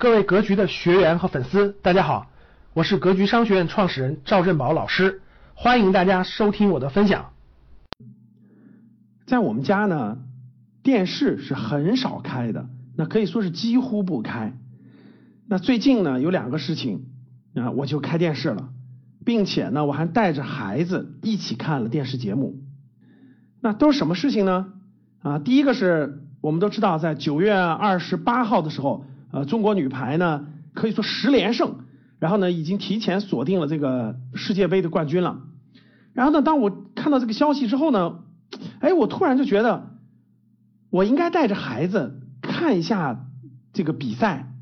各位格局的学员和粉丝，大家好，我是格局商学院创始人赵振宝老师，欢迎大家收听我的分享。在我们家呢，电视是很少开的，那可以说是几乎不开。那最近呢，有两个事情啊，我就开电视了，并且呢，我还带着孩子一起看了电视节目。那都是什么事情呢？啊，第一个是我们都知道，在九月二十八号的时候。呃，中国女排呢可以说十连胜，然后呢已经提前锁定了这个世界杯的冠军了。然后呢，当我看到这个消息之后呢，哎，我突然就觉得我应该带着孩子看一下这个比赛。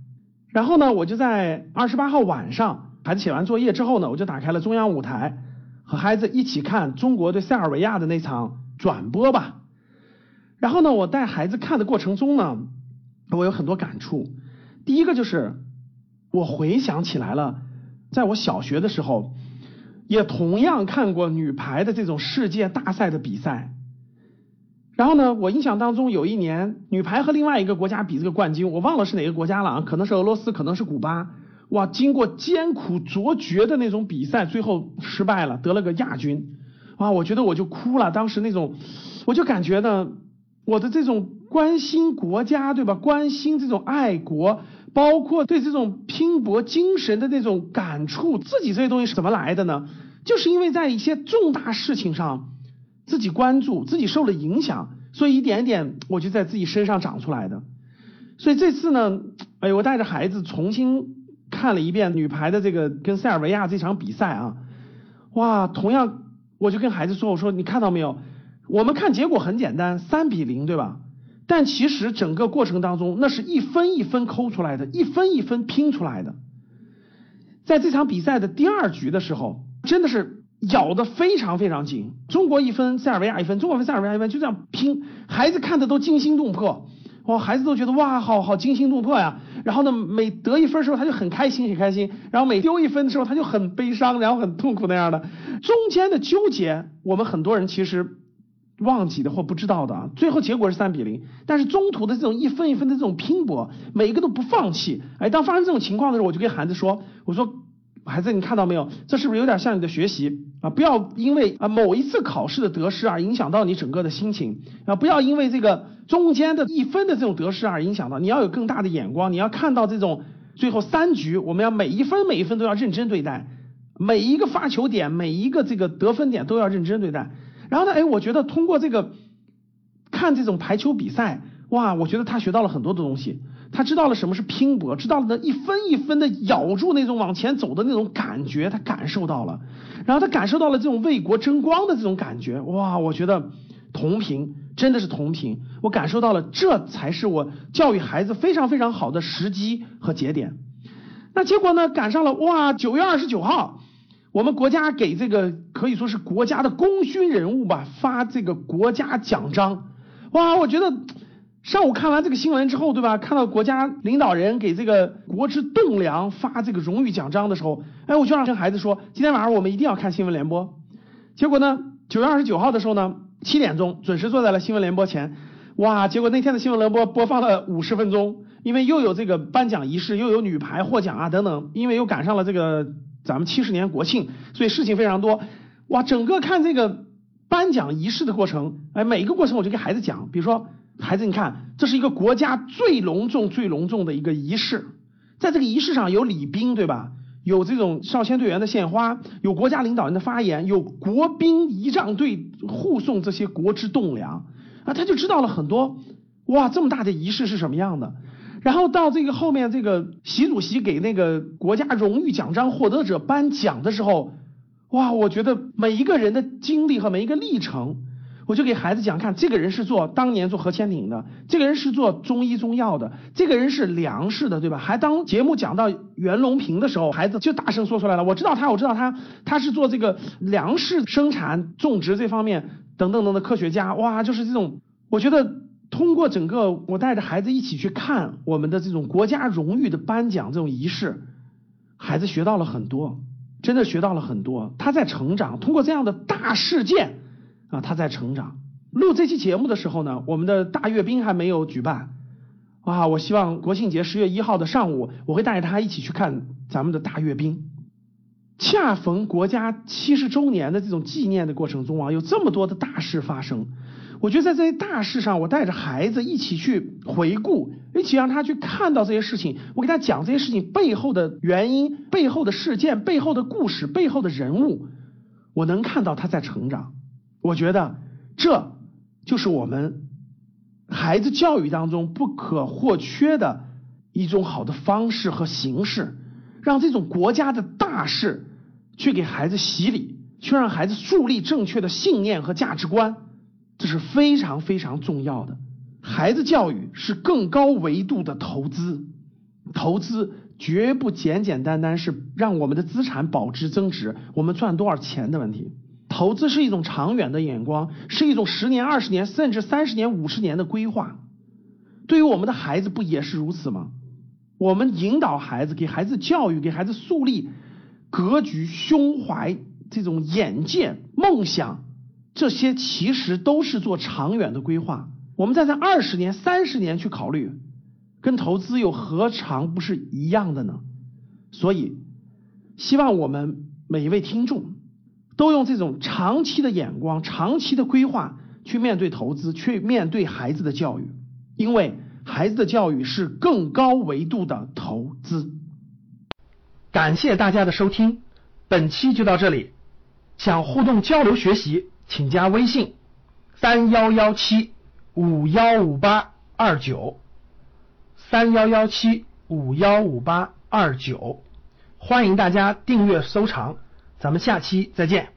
然后呢，我就在二十八号晚上，孩子写完作业之后呢，我就打开了中央舞台，和孩子一起看中国对塞尔维亚的那场转播吧。然后呢，我带孩子看的过程中呢，我有很多感触。第一个就是，我回想起来了，在我小学的时候，也同样看过女排的这种世界大赛的比赛。然后呢，我印象当中有一年女排和另外一个国家比这个冠军，我忘了是哪个国家了啊，可能是俄罗斯，可能是古巴。哇，经过艰苦卓绝的那种比赛，最后失败了，得了个亚军。啊，我觉得我就哭了，当时那种，我就感觉呢，我的这种关心国家，对吧？关心这种爱国。包括对这种拼搏精神的那种感触，自己这些东西是怎么来的呢？就是因为在一些重大事情上自己关注，自己受了影响，所以一点点我就在自己身上长出来的。所以这次呢，哎，我带着孩子重新看了一遍女排的这个跟塞尔维亚这场比赛啊，哇，同样我就跟孩子说，我说你看到没有？我们看结果很简单，三比零，对吧？但其实整个过程当中，那是一分一分抠出来的，一分一分拼出来的。在这场比赛的第二局的时候，真的是咬得非常非常紧。中国一分，塞尔维亚一分，中国分，塞尔维亚一分，就这样拼。孩子看的都惊心动魄，哇，孩子都觉得哇，好好惊心动魄呀。然后呢，每得一分的时候他就很开心很开心，然后每丢一分的时候他就很悲伤，然后很痛苦那样的。中间的纠结，我们很多人其实。忘记的或不知道的啊，最后结果是三比零。但是中途的这种一分一分的这种拼搏，每一个都不放弃。哎，当发生这种情况的时候，我就跟孩子说：“我说，孩子，你看到没有？这是不是有点像你的学习啊？不要因为啊某一次考试的得失而影响到你整个的心情啊！不要因为这个中间的一分的这种得失而影响到。你要有更大的眼光，你要看到这种最后三局，我们要每一分每一分都要认真对待，每一个发球点，每一个这个得分点都要认真对待。”然后呢？哎，我觉得通过这个看这种排球比赛，哇，我觉得他学到了很多的东西。他知道了什么是拼搏，知道了那一分一分的咬住那种往前走的那种感觉，他感受到了。然后他感受到了这种为国争光的这种感觉，哇，我觉得同频真的是同频。我感受到了，这才是我教育孩子非常非常好的时机和节点。那结果呢？赶上了，哇，九月二十九号。我们国家给这个可以说是国家的功勋人物吧发这个国家奖章，哇！我觉得上午看完这个新闻之后，对吧？看到国家领导人给这个国之栋梁发这个荣誉奖章的时候，哎，我就让跟孩子说，今天晚上我们一定要看新闻联播。结果呢，九月二十九号的时候呢，七点钟准时坐在了新闻联播前，哇！结果那天的新闻联播播放了五十分钟，因为又有这个颁奖仪式，又有女排获奖啊等等，因为又赶上了这个。咱们七十年国庆，所以事情非常多，哇！整个看这个颁奖仪式的过程，哎，每一个过程我就给孩子讲，比如说，孩子你看，这是一个国家最隆重、最隆重的一个仪式，在这个仪式上有礼宾，对吧？有这种少先队员的献花，有国家领导人的发言，有国兵仪仗队护送这些国之栋梁，啊，他就知道了很多，哇，这么大的仪式是什么样的。然后到这个后面，这个习主席给那个国家荣誉奖章获得者颁奖的时候，哇，我觉得每一个人的经历和每一个历程，我就给孩子讲，看这个人是做当年做核潜艇的，这个人是做中医中药的，这个人是粮食的，对吧？还当节目讲到袁隆平的时候，孩子就大声说出来了，我知道他，我知道他，他是做这个粮食生产种植这方面等等等的科学家，哇，就是这种，我觉得。通过整个我带着孩子一起去看我们的这种国家荣誉的颁奖这种仪式，孩子学到了很多，真的学到了很多，他在成长。通过这样的大事件啊，他在成长。录这期节目的时候呢，我们的大阅兵还没有举办，啊，我希望国庆节十月一号的上午，我会带着他一起去看咱们的大阅兵。恰逢国家七十周年的这种纪念的过程中啊，有这么多的大事发生。我觉得在这些大事上，我带着孩子一起去回顾，一起让他去看到这些事情。我给他讲这些事情背后的原因、背后的事件、背后的故事、背后的人物，我能看到他在成长。我觉得这就是我们孩子教育当中不可或缺的一种好的方式和形式，让这种国家的大事去给孩子洗礼，去让孩子树立正确的信念和价值观。这是非常非常重要的，孩子教育是更高维度的投资，投资绝不简简单单是让我们的资产保值增值，我们赚多少钱的问题。投资是一种长远的眼光，是一种十年、二十年，甚至三十年、五十年的规划。对于我们的孩子，不也是如此吗？我们引导孩子，给孩子教育，给孩子树立格局、胸怀、这种眼界、梦想。这些其实都是做长远的规划，我们再在二十年、三十年去考虑，跟投资又何尝不是一样的呢？所以，希望我们每一位听众都用这种长期的眼光、长期的规划去面对投资，去面对孩子的教育，因为孩子的教育是更高维度的投资。感谢大家的收听，本期就到这里，想互动交流学习。请加微信三幺幺七五幺五八二九三幺幺七五幺五八二九，欢迎大家订阅收藏，咱们下期再见。